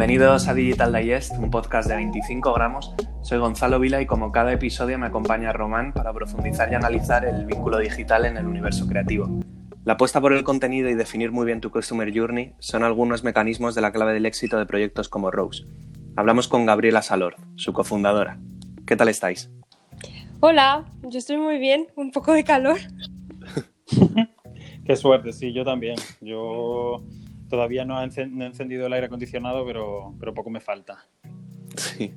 Bienvenidos a Digital Digest, un podcast de 25 gramos. Soy Gonzalo Vila y como cada episodio me acompaña Román para profundizar y analizar el vínculo digital en el universo creativo. La apuesta por el contenido y definir muy bien tu Customer Journey son algunos mecanismos de la clave del éxito de proyectos como Rose. Hablamos con Gabriela Salor, su cofundadora. ¿Qué tal estáis? Hola, yo estoy muy bien, un poco de calor. Qué suerte, sí, yo también. Yo todavía no he encendido el aire acondicionado, pero, pero poco me falta. Sí.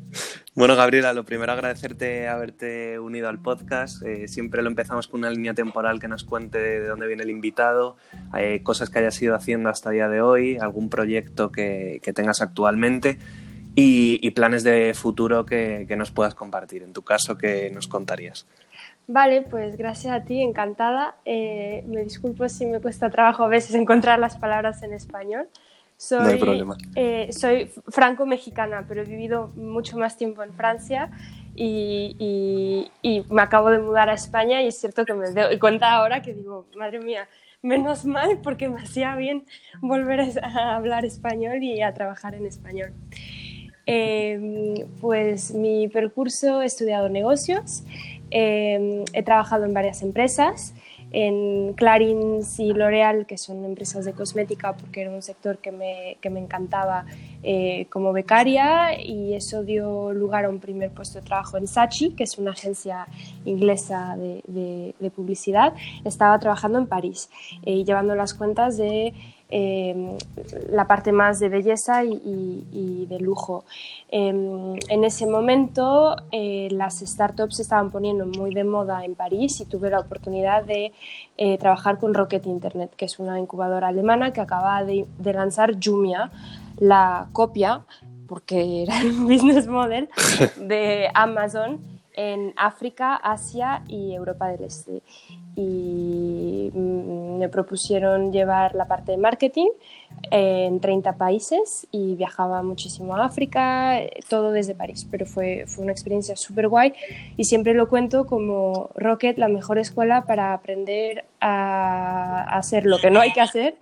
Bueno, Gabriela, lo primero agradecerte haberte unido al podcast. Eh, siempre lo empezamos con una línea temporal que nos cuente de dónde viene el invitado, eh, cosas que hayas ido haciendo hasta el día de hoy, algún proyecto que, tengas actualmente y, planes de futuro que, que, nos puedas compartir. En tu caso, ¿qué nos contarías? Vale, pues gracias a ti, encantada. Eh, me disculpo si me cuesta trabajo a veces encontrar las palabras en español. Soy, no hay problema. Eh, soy franco-mexicana, pero he vivido mucho más tiempo en Francia y, y, me acabo de mudar a España y es cierto que me doy cuenta ahora que digo, madre mía, menos mal porque me hacía bien volver a hablar español y a trabajar en español. Eh, pues mi percurso he estudiado negocios. Em, he trabajado en varias empresas, en Clarins y L'Oreal, que son empresas de cosmética, porque era un sector que me, que me encantaba eh, como becaria, y eso dio lugar a un primer puesto de trabajo en Sachi, que es una agencia inglesa de, publicidad. Estaba trabajando en París, eh, llevando las cuentas de Em, la parte más de belleza y, de lujo. Em, en ese momento eh, las startups se estaban poniendo muy de moda en París y tuve la oportunidad de eh, trabajar con Rocket Internet, que es una incubadora alemana que acaba de, de lanzar Jumia, la copia, porque era el business model de Amazon en África, Asia y Europa del Este. Y mm, me propusieron llevar la parte de marketing en 30 países y viajaba muchísimo a África, todo desde París, pero fue, fue una experiencia súper guay y siempre lo cuento como Rocket, la mejor escuela para aprender a hacer lo que no hay que hacer,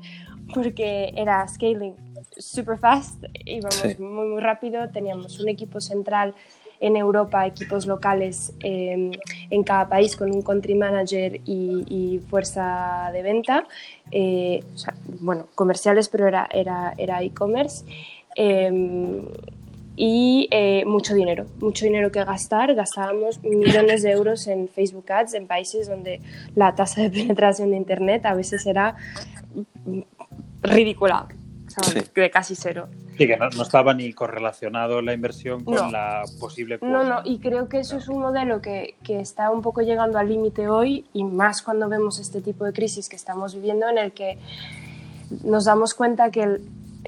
porque era scaling super fast, íbamos muy, muy rápido, teníamos un equipo central en Europa equipos locales em, en cada país con un country manager y, fuerza de venta, eh, bueno, comerciales, pero era e-commerce. Era, e commerce y eh, mucho dinero, mucho dinero que gastar. Gastábamos millones de euros en Facebook Ads en países donde la tasa de penetración de Internet a veces era ridícula, de casi cero. Sí, que no, estaba ni correlacionado la inversión con la posible No, no, y creo que eso es un modelo que, que está un poco llegando al límite hoy y más cuando vemos este tipo de crisis que estamos viviendo en el que nos damos cuenta que el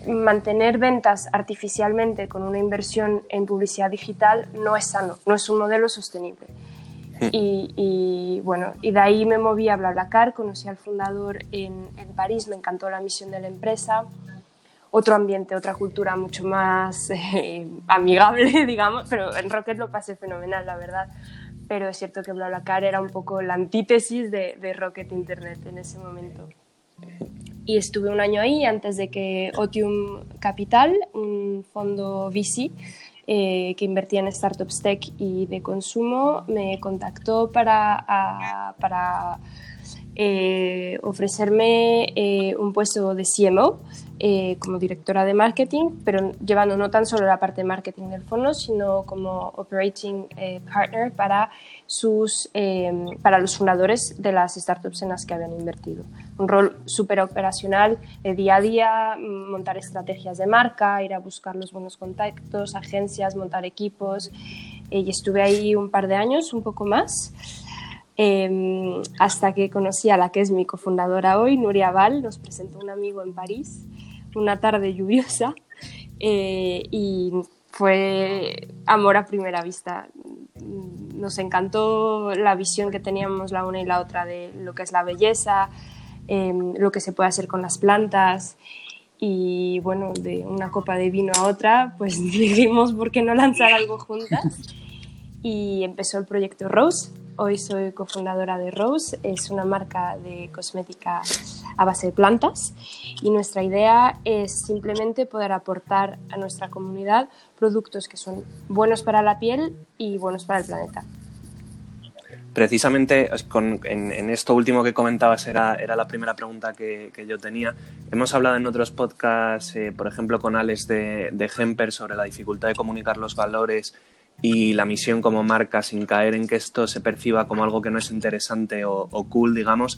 mantener ventas artificialmente con una inversión en publicidad digital no es sano, no es un modelo sostenible. Y, y, bueno, y de ahí me moví a BlaBlaCar, conocí al fundador en, en París, me encantó la misión de la empresa, otro ambiente, otra cultura mucho más eh, amigable, digamos, pero en Rocket lo pasé fenomenal, la verdad. Pero es cierto que BlaBlaCar era un poco la antítesis de, Rocket Internet en ese momento. Y estuve un año ahí antes de que Otium Capital, un fondo VC, eh, que invertía en startups tech y de consumo, me contactó para, para eh, ofrecerme un puesto de CMO eh, como directora de marketing, pero llevando no tan solo la parte de marketing del fondo, sino como operating eh, partner para, sus, em, para los fundadores de las startups en las que habían invertido. Un rol súper operacional, de día a día, montar estrategias de marca, ir a buscar los buenos contactos, agencias, montar equipos. Eh, y estuve ahí un par de años, un poco más. Em, hasta que conocí a la que es mi cofundadora hoy, Nuria Val, nos presentó un amigo en París una tarde lluviosa eh, y fue amor a primera vista. Nos encantó la visión que teníamos la una y la otra de lo que es la belleza, em, lo que se puede hacer con las plantas y bueno, de una copa de vino a otra, pues dijimos, ¿por qué no lanzar algo juntas? Y empezó el proyecto Rose, Hoy soy cofundadora de Rose, es una marca de cosmética a base de plantas y nuestra idea es simplemente poder aportar a nuestra comunidad productos que son buenos para la piel y buenos para el planeta. Precisamente en, esto último que comentabas era, la primera pregunta que, yo tenía. Hemos hablado en otros podcasts, eh, por ejemplo, con Alex de, de Hemper sobre la dificultad de comunicar los valores y la misión como marca sin caer en que esto se perciba como algo que no es interesante o, cool, digamos.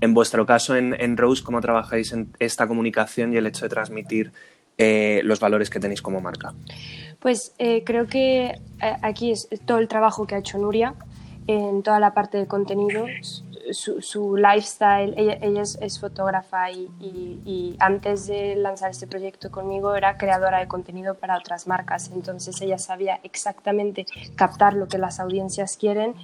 En vuestro caso, en, Rose, ¿cómo trabajáis en esta comunicación y el hecho de transmitir eh, los valores que tenéis como marca? Pues eh, creo que aquí es todo el trabajo que ha hecho Nuria en toda la parte de contenidos, su, lifestyle. Ella, es, fotógrafa y, antes de lanzar este proyecto conmigo era creadora de contenido para otras marcas. Entonces ella sabía exactamente captar lo que las audiencias quieren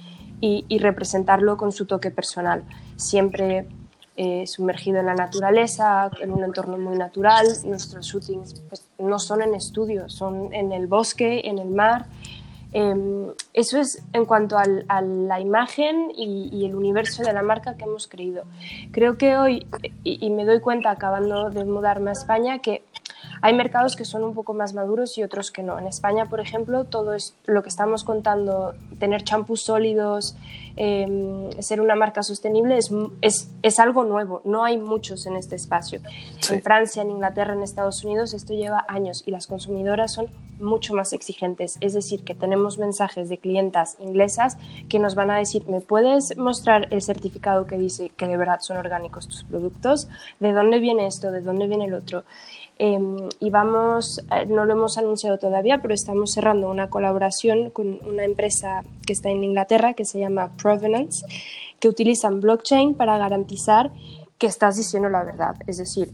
y, representarlo con su toque personal. Siempre eh, sumergido en la naturaleza, en un entorno muy natural. Nuestros shootings pues, no son en estudio, son en el bosque, en el mar. Em, eso es en cuanto a la imagen y, el universo de la marca que hemos creído. Creo que hoy, y, me doy cuenta acabando de mudarme a España, que hay mercados que son un poco más maduros y otros que no. En España, por ejemplo, todo es lo que estamos contando, tener champús sólidos, Em, ser una marca sostenible es, es, es, algo nuevo, no hay muchos en este espacio. En Francia, en Inglaterra, en Estados Unidos esto lleva años y las consumidoras son mucho más exigentes. Es decir, que tenemos mensajes de clientas inglesas que nos van a decir, ¿me puedes mostrar el certificado que dice que de verdad son orgánicos tus productos? ¿De dónde viene esto? ¿De dónde viene el otro? Em, y vamos, eh, no lo hemos anunciado todavía, pero estamos cerrando una colaboración con una empresa que está en Inglaterra que se llama Provenance, que utilizan blockchain para garantizar que estás diciendo la verdad. Es decir,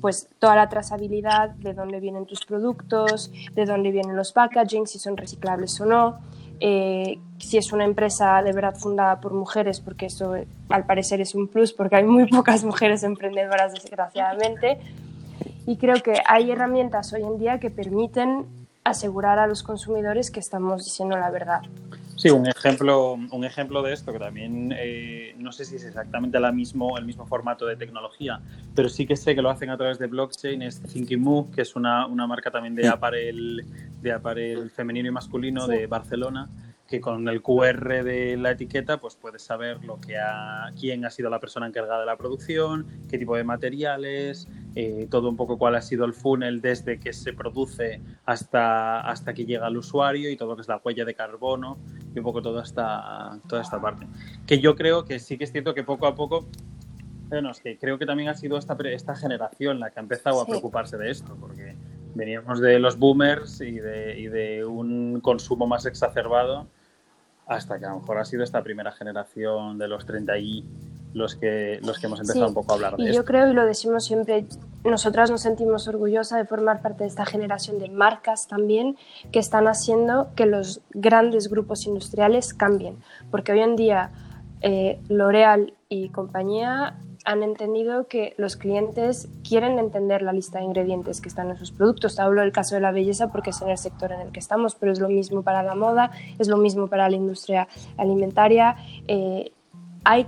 pues toda la trazabilidad de dónde vienen tus productos, de dónde vienen los packaging, si son reciclables o no, eh, si es una empresa de verdad fundada por mujeres, porque eso al parecer es un plus, porque hay muy pocas mujeres emprendedoras, desgraciadamente y creo que hay herramientas hoy en día que permiten asegurar a los consumidores que estamos diciendo la verdad. Sí, un ejemplo, un ejemplo de esto que también eh, no sé si es exactamente la mismo, el mismo formato de tecnología, pero sí que sé que lo hacen a través de blockchain, es Thinking Move, que es una, una marca también de aparel, de aparel femenino y masculino de Barcelona que con el QR de la etiqueta pues puedes saber lo que ha, quién ha sido la persona encargada de la producción, qué tipo de materiales, eh, todo un poco cuál ha sido el funnel desde que se produce hasta, hasta que llega al usuario y todo lo que es la huella de carbono y un poco toda esta, toda esta parte. Que yo creo que sí que es cierto que poco a poco bueno, es que creo que también ha sido esta, esta generación la que ha empezado a preocuparse de esto, porque veníamos de los boomers y de, y de un consumo más exacerbado hasta que a lo mejor ha sido esta primera generación de los 30 y los que, los que hemos empezado un poco a hablar de y Yo creo, y lo decimos siempre, nosotras nos sentimos orgullosas de formar parte de esta generación de marcas también que están haciendo que los grandes grupos industriales cambien. Porque hoy en día eh, L'Oreal y compañía han entendido que los clientes quieren entender la lista de ingredientes que están en sus productos. Hablo del caso de la belleza porque es en el sector en el que estamos, pero es lo mismo para la moda, es lo mismo para la industria alimentaria. Eh, hay,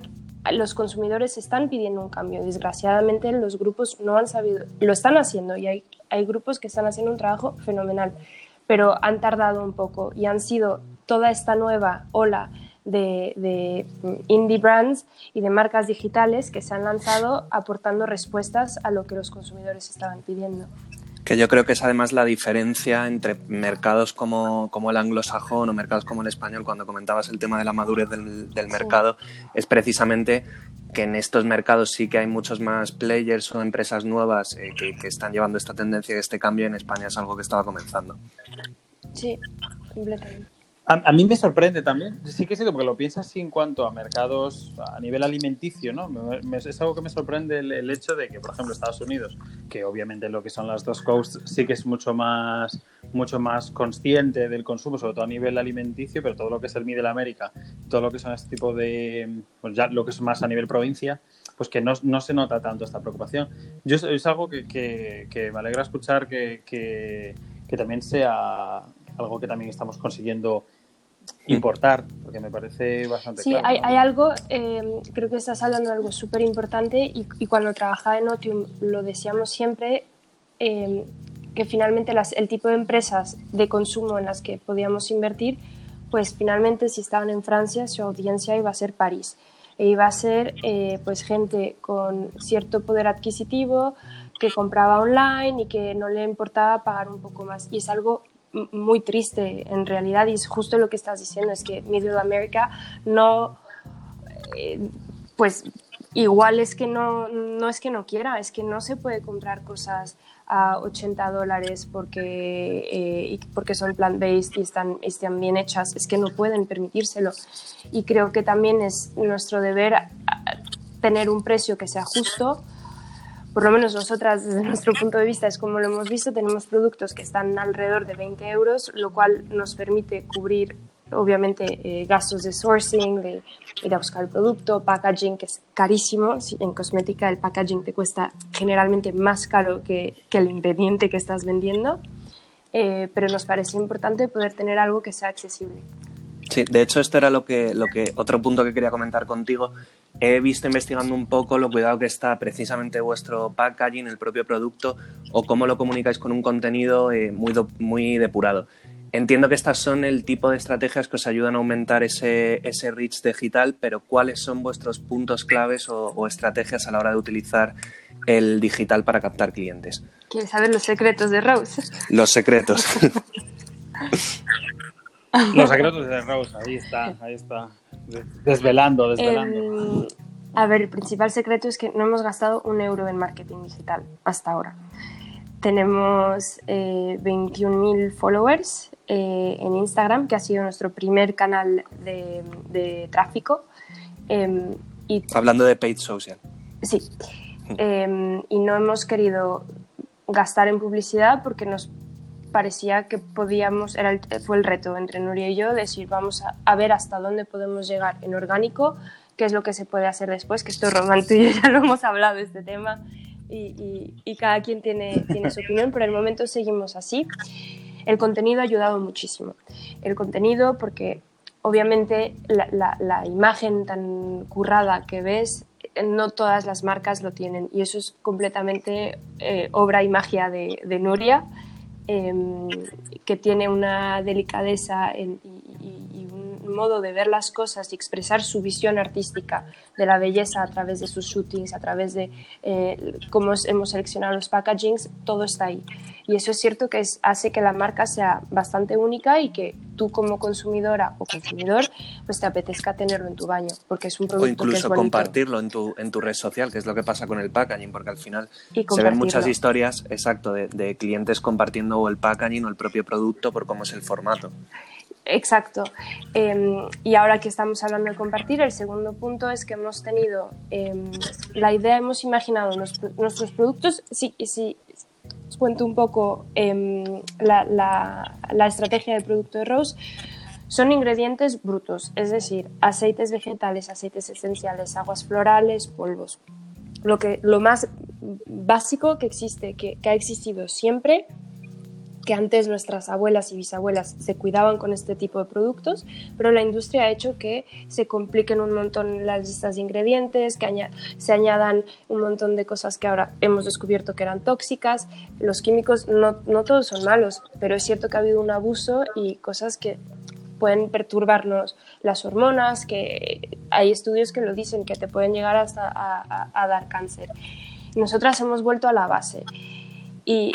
los consumidores están pidiendo un cambio. Desgraciadamente los grupos no han sabido, lo están haciendo y hay, hay grupos que están haciendo un trabajo fenomenal, pero han tardado un poco y han sido toda esta nueva ola de, indie brands y de marcas digitales que se han lanzado aportando respuestas a lo que los consumidores estaban pidiendo. Que yo creo que es además la diferencia entre mercados como, como el anglosajón o mercados como el español, cuando comentabas el tema de la madurez del, mercado, es precisamente que en estos mercados sí que hay muchos más players o empresas nuevas eh, que, que, están llevando esta tendencia y este cambio. En España es algo que estaba comenzando. Sí, completamente. A, mí me sorprende también, sí que sí, porque lo piensas así en cuanto a mercados a nivel alimenticio, ¿no? es algo que me sorprende el, hecho de que, por ejemplo, Estados Unidos, que obviamente lo que son las dos coasts sí que es mucho más, mucho más consciente del consumo, sobre todo a nivel alimenticio, pero todo lo que es el Middle América, todo lo que son este tipo de, pues ya lo que es más a nivel provincia, pues que no, no se nota tanto esta preocupación. Yo es algo que, que, que me alegra escuchar que, que, que también sea algo que también estamos consiguiendo importar, porque me parece bastante sí, claro. hay, hay algo, eh, creo que estás hablando de algo súper importante y, y, cuando trabajaba en Otium lo decíamos siempre, eh, que finalmente las, el tipo de empresas de consumo en las que podíamos invertir, pues finalmente si estaban en Francia, su audiencia iba a ser París. E iba a ser eh, pues gente con cierto poder adquisitivo, que compraba online y que no le importaba pagar un poco más. Y es algo muy triste en realidad y es justo lo que estás diciendo, es que Middle America no, eh, pues igual es que no, no es que no quiera, es que no se puede comprar cosas a 80 dólares porque, eh, porque son plant-based y están, están bien hechas, es que no pueden permitírselo. Y creo que también es nuestro deber tener un precio que sea justo. Por lo menos nosotras, desde nuestro punto de vista, es como lo hemos visto, tenemos productos que están alrededor de 20 euros, lo cual nos permite cubrir obviamente eh, gastos de sourcing, de ir a buscar el producto, packaging, que es carísimo. En cosmética el packaging te cuesta generalmente más caro que, que el ingrediente que estás vendiendo, eh, pero nos parece importante poder tener algo que sea accesible. Sí, de hecho esto era lo que, lo que otro punto que quería comentar contigo. He visto investigando un poco lo cuidado que está precisamente vuestro packaging, el propio producto, o cómo lo comunicáis con un contenido eh, muy, muy depurado. Entiendo que estas son el tipo de estrategias que os ayudan a aumentar ese, ese reach digital, pero ¿cuáles son vuestros puntos claves o, o, estrategias a la hora de utilizar el digital para captar clientes? ¿Quieres saber los secretos de Rose? Los secretos. los secretos de Rose, ahí está, ahí está. Desvelando, desvelando. Eh, a ver, el principal secreto es que no hemos gastado un euro en marketing digital hasta ahora. Tenemos eh, 21.000 followers eh, en Instagram, que ha sido nuestro primer canal de, de tráfico. Eh, y, Hablando de paid social. Sí. Eh, y no hemos querido gastar en publicidad porque nos parecía que podíamos, era el, fue el reto entre Nuria y yo, decir, vamos a, a, ver hasta dónde podemos llegar en orgánico, qué es lo que se puede hacer después, que esto Román tú y yo ya lo hemos hablado este tema y, y, y cada quien tiene, tiene su opinión, pero el momento seguimos así. El contenido ha ayudado muchísimo. El contenido porque obviamente la, la, la imagen tan currada que ves no todas las marcas lo tienen y eso es completamente eh, obra y magia de, de Nuria, eh, que tiene una delicadeza en, y, modo de ver las cosas y expresar su visión artística de la belleza a través de sus shootings, a través de eh, cómo hemos seleccionado los packagings, todo está ahí. Y eso es cierto que es, hace que la marca sea bastante única y que tú como consumidora o consumidor pues te apetezca tenerlo en tu baño, porque es un producto O incluso que es compartirlo en tu, en tu red social, que es lo que pasa con el packaging, porque al final se ven muchas historias, exacto, de, de clientes compartiendo o el packaging o el propio producto por cómo es el formato. Exacto. Eh, y ahora que estamos hablando de compartir, el segundo punto es que hemos tenido eh, la idea, hemos imaginado nuestro, nuestros productos. Si, si os cuento un poco eh, la, estrategia del producto de Rose, son ingredientes brutos, es decir, aceites vegetales, aceites esenciales, aguas florales, polvos. Lo, que, lo más básico que existe, que ha existido siempre que antes nuestras abuelas y bisabuelas se cuidaban con este tipo de productos, pero la industria ha hecho que se compliquen un montón las listas de ingredientes, que aña se añadan un montón de cosas que ahora hemos descubierto que eran tóxicas. Los químicos no, no todos son malos, pero es cierto que ha habido un abuso y cosas que pueden perturbarnos las hormonas, que hay estudios que lo dicen, que te pueden llegar hasta a, a, a dar cáncer. Nosotras hemos vuelto a la base y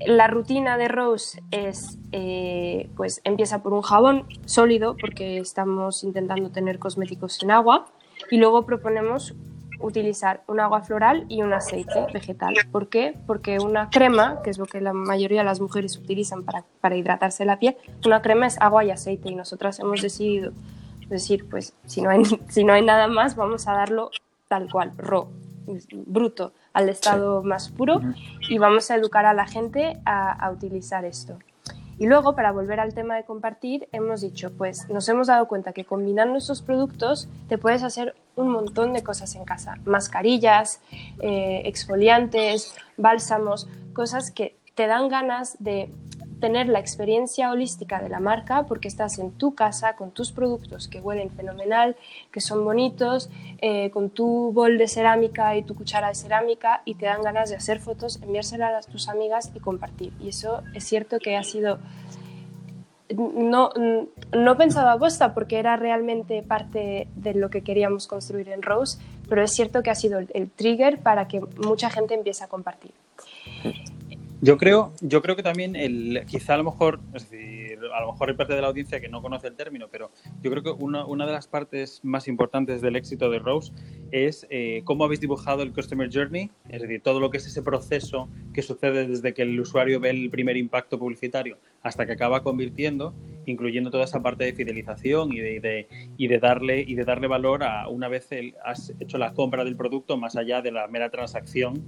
la rutina de Rose es, eh, pues empieza por un jabón sólido, porque estamos intentando tener cosméticos sin agua, y luego proponemos utilizar un agua floral y un aceite vegetal. ¿Por qué? Porque una crema, que es lo que la mayoría de las mujeres utilizan para, para hidratarse la piel, una crema es agua y aceite, y nosotras hemos decidido decir, pues si no hay, si no hay nada más, vamos a darlo tal cual, raw, bruto al estado sí. más puro uh -huh. y vamos a educar a la gente a, a, utilizar esto. Y luego, para volver al tema de compartir, hemos dicho, pues nos hemos dado cuenta que combinando estos productos te puedes hacer un montón de cosas en casa. Mascarillas, eh, exfoliantes, bálsamos, cosas que te dan ganas de tener la experiencia holística de la marca porque estás en tu casa con tus productos que huelen fenomenal, que son bonitos, eh, con tu bol de cerámica y tu cuchara de cerámica y te dan ganas de hacer fotos, enviárselas a tus amigas y compartir. Y eso es cierto que ha sido no, no pensaba aposta porque era realmente parte de lo que queríamos construir en Rose, pero es cierto que ha sido el, trigger para que mucha gente empiece a compartir. Yo creo, yo creo que también el, quizá a lo mejor, es decir, a lo mejor hay parte de la audiencia que no conoce el término, pero yo creo que una, una de las partes más importantes del éxito de Rose es eh, cómo habéis dibujado el Customer Journey, es decir, todo lo que es ese proceso que sucede desde que el usuario ve el primer impacto publicitario hasta que acaba convirtiendo, incluyendo toda esa parte de fidelización y de, y de, darle, y de darle valor a una vez has hecho la compra del producto más allá de la mera transacción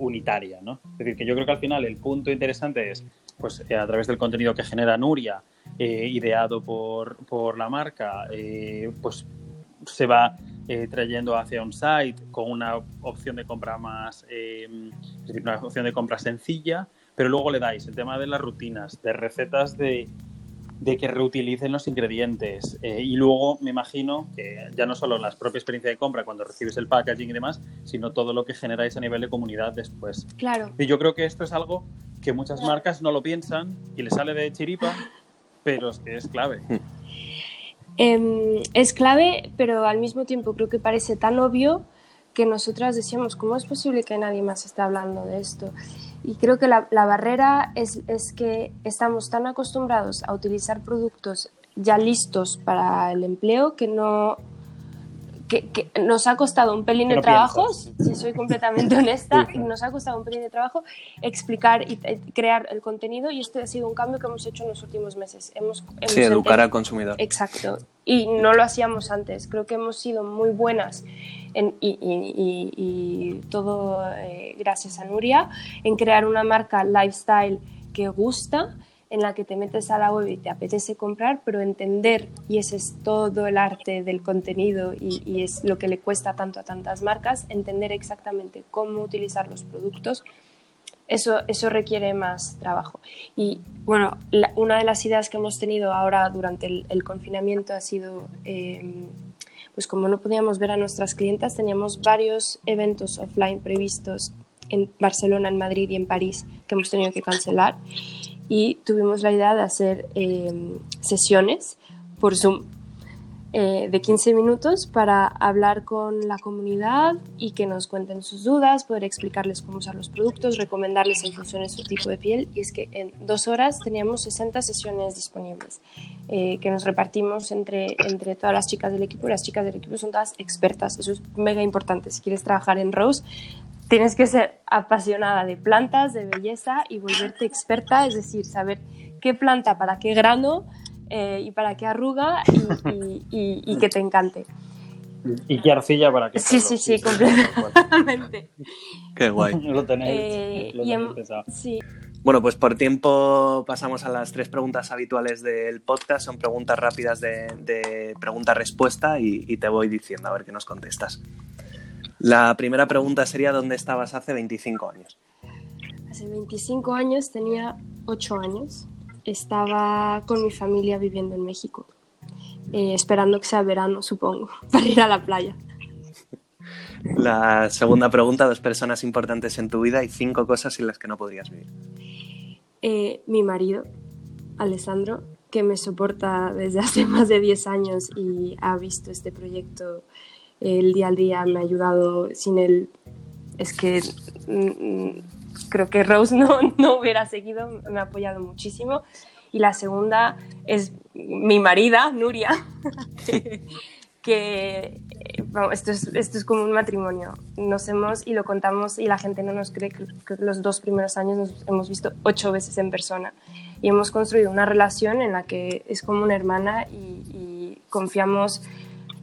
unitaria, ¿no? Es decir, que yo creo que al final el punto interesante es, pues eh, a través del contenido que genera Nuria, eh, ideado por, por, la marca, eh, pues se va trayendo hacia un site con una opción de compra más, es decir, una opción de compra sencilla, pero luego le dais el tema de las rutinas, de recetas de, de que reutilicen los ingredientes. Eh, y luego me imagino que ya no solo la propia experiencia de compra cuando recibes el packaging y demás, sino todo lo que generáis a nivel de comunidad después. Claro. Y yo creo que esto es algo que muchas marcas no lo piensan y le sale de chiripa, pero es que es clave. Em, es clave, pero al mismo tiempo creo que parece tan obvio que nosotras decíamos, ¿cómo es posible que nadie más esté hablando de esto? Y creo que la, barrera es, es, que estamos tan acostumbrados a utilizar productos ya listos para el empleo que no que, nos ha costado un pelín de trabajo, si soy completamente honesta, nos ha costado un pelín de trabajo explicar y crear el contenido y este ha sido un cambio que hemos hecho en los últimos meses. Hemos, sí, educar al consumidor. Exacto. Y no lo hacíamos antes. Creo que hemos sido muy buenas y, todo eh, gracias a Nuria, en crear una marca lifestyle que gusta, en la que te metes a la web y te apetece comprar, pero entender, y ese es todo el arte del contenido y, es lo que le cuesta tanto a tantas marcas, entender exactamente cómo utilizar los productos, eso, eso requiere más trabajo. Y bueno, una de las ideas que hemos tenido ahora durante el, confinamiento ha sido... Eh, pues como no podíamos ver a nuestras clientas, teníamos varios eventos offline previstos en Barcelona, en Madrid y en París que hemos tenido que cancelar. Y tuvimos la idea de hacer eh, sesiones por Zoom eh, de 15 minutos para hablar con la comunidad y que nos cuenten sus dudas, poder explicarles cómo usar los productos, recomendarles en función de su tipo de piel. Y es que en dos horas teníamos 60 sesiones disponibles eh, que nos repartimos entre, entre todas las chicas del equipo. Las chicas del equipo son todas expertas, eso es mega importante. Si quieres trabajar en Rose, tienes que ser apasionada de plantas, de belleza y volverte experta, es decir, saber qué planta para qué grano eh, y para que arruga y, que te encante. Y qué arcilla para que... Sí, sí, sí, completamente. Qué guay. lo tenéis, eh, sí. Bueno, pues por tiempo pasamos a las tres preguntas habituales del podcast. Son preguntas rápidas de, pregunta-respuesta y, y, te voy diciendo a ver qué nos contestas. La primera pregunta sería, ¿dónde estabas hace 25 años? Hace 25 años tenía 8 años estaba con mi familia viviendo en México, eh, esperando que sea verano, supongo, para ir a la playa. La segunda pregunta, dos personas importantes en tu vida y cinco cosas sin las que no podrías vivir. Eh, mi marido, Alessandro, que me soporta desde hace más de 10 años y ha visto este proyecto el día al día, me ha ayudado. Sin él, es que creo que Rose no, no hubiera seguido, me ha apoyado muchísimo. Y la segunda es mi marida, Nuria, que, esto, es, esto es como un matrimonio. Nos hemos, y lo contamos, y la gente no nos cree que, los dos primeros años nos hemos visto ocho veces en persona. Y hemos construido una relación en la que es como una hermana y, confiamos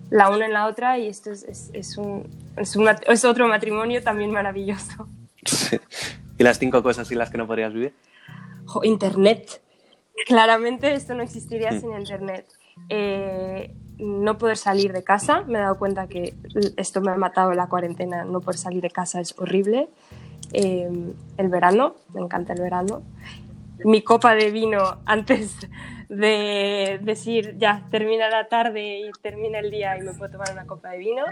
la una en la otra y esto es, es, es un, es, un, es otro matrimonio también maravilloso. ¿Y las cinco cosas sin las que no podrías vivir? internet. Claramente esto no existiría mm. sin Internet. Eh, no poder salir de casa, me he dado cuenta que esto me ha matado la cuarentena, no poder salir de casa es horrible. Eh, el verano, me encanta el verano. mi copa de vino antes de decir ya termina la tarde y termina el día y me puedo tomar una copa de vino.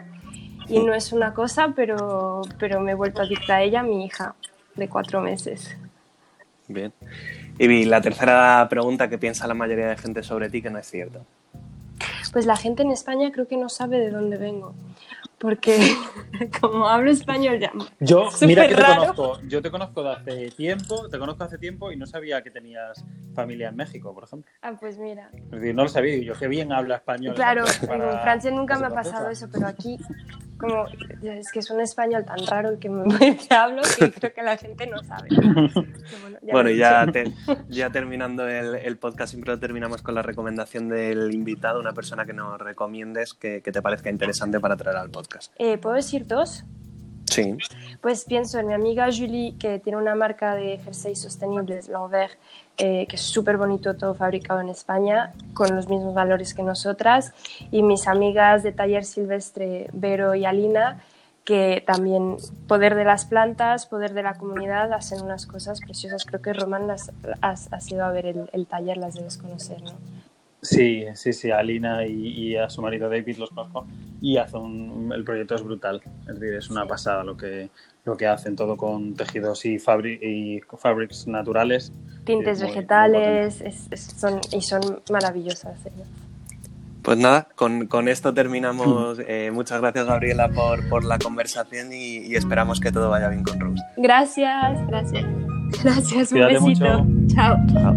Y no es una cosa, pero, pero me he vuelto adicta a ella, mi hija de cuatro meses. Bien. Y la tercera pregunta que piensa la mayoría de gente sobre ti que no es cierto. Pues la gente en España creo que no sabe de dónde vengo porque como hablo español ya. Yo, mira que te conozco, yo te conozco de hace tiempo, te conozco hace tiempo y no sabía que tenías familia en México, por ejemplo. Ah, pues mira. no lo sabía, yo qué bien habla español. Claro, en Francia nunca me ha pasado eso, pero aquí como es que es un español tan raro el que, me, hablo que creo que la gente no sabe. Bueno, y ya, ya terminando el, el, podcast, siempre lo terminamos con la recomendación del invitado, una persona que nos recomiendes que, que te parezca interesante para traer al podcast. Eh, ¿Puedo decir dos? Pues pienso en mi amiga Julie, que tiene una marca de jerseys sostenibles, L'Envers, eh, que es súper bonito, todo fabricado en España, con los mismos valores que nosotras. Y mis amigas de Taller Silvestre, Vero y Alina, que también poder de las plantas, poder de la comunidad, hacen unas cosas preciosas. Creo que Román las, has, has ido a ver el, el taller, las debes conocer, ¿no? Sí, sí, sí, a Alina y, a su marido David los conozco y hacen el proyecto es brutal, es decir, es una pasada lo que, lo que hacen, todo con tejidos y, y fabrics naturales. Tintes vegetales, son, y son maravillosas Pues nada, con, con esto terminamos. Eh, muchas gracias Gabriela por, por la conversación y, esperamos que todo vaya bien con Rose. Gracias, gracias. Gracias, un besito. Chao. Chao.